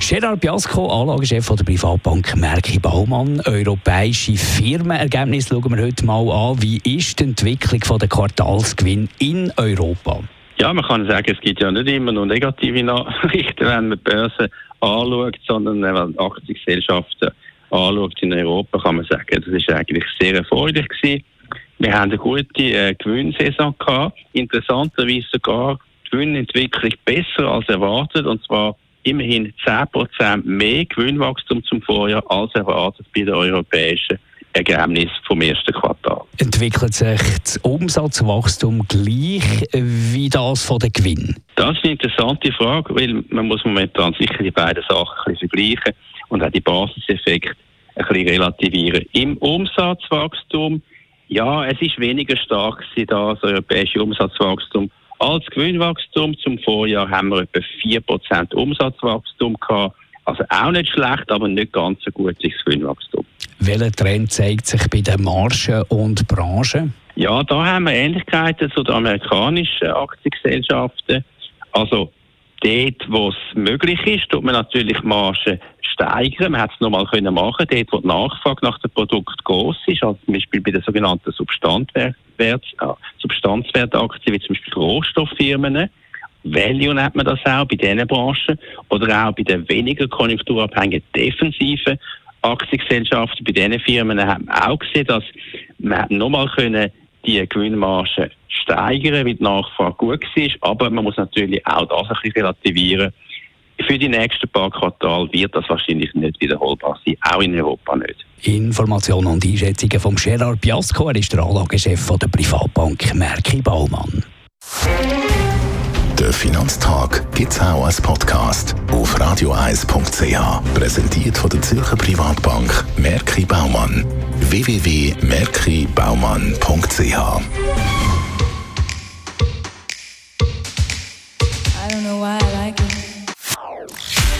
Gerard Biasco, Anlagechef der Privatbank Merki Baumann. Europäische Firmenergebnisse schauen wir heute mal an. Wie ist die Entwicklung der Quartalsgewinn in Europa? Ja, man kann sagen, es gibt ja nicht immer nur negative Nachrichten, wenn man die Börse anschaut, sondern wenn Aktiengesellschaften anschaut in Europa, kann man sagen, das ist eigentlich sehr erfreulich gewesen. Wir haben eine gute äh, Gewinnsaison gehabt. Interessanterweise sogar die Gewinnentwicklung besser als erwartet, und zwar immerhin 10% mehr Gewinnwachstum zum Vorjahr als erwartet bei den europäischen Ergebnis vom ersten Quartal. Entwickelt sich das Umsatzwachstum gleich wie das von den Gewinn? Das ist eine interessante Frage, weil man muss momentan sicher die beiden Sachen ein bisschen vergleichen und auch die Basiseffekte ein bisschen relativieren. Im Umsatzwachstum, ja, es ist weniger stark das europäische Umsatzwachstum als Gewinnwachstum. Zum Vorjahr haben wir etwa 4% Umsatzwachstum gehabt. Also auch nicht schlecht, aber nicht ganz so gutes Gewinnwachstum. Welcher Trend zeigt sich bei den Margen und Branchen? Ja, da haben wir Ähnlichkeiten zu den amerikanischen Aktiengesellschaften. Also dort, wo es möglich ist, tut man natürlich Margen steigern. Man hat es nochmal können machen, dort, wo die Nachfrage nach dem Produkt groß ist, also zum Beispiel bei den sogenannten Äh, Substanzwertaktien, wie zum Beispiel Rohstofffirmen. Value nennt man das auch bei diesen Branchen oder auch bei den weniger konjunkturabhängigen defensiven Aktiengesellschaften. Bei diesen Firmen haben wir auch gesehen, dass man nochmal können die Gewinnmarge steigern, weil die Nachfrage gut war. Aber man muss natürlich auch das ein bisschen relativieren. Für die nächsten paar Quartale wird das wahrscheinlich nicht wiederholbar sein, auch in Europa nicht. Informationen und Einschätzungen von Gerard Biasco, er ist der Anlagechef der Privatbank Merki Baumann. Der Finanztag gibt es auch als Podcast auf radioeis.ch. Präsentiert von der Zürcher Privatbank Merki Baumann. www.merkibaumann.ch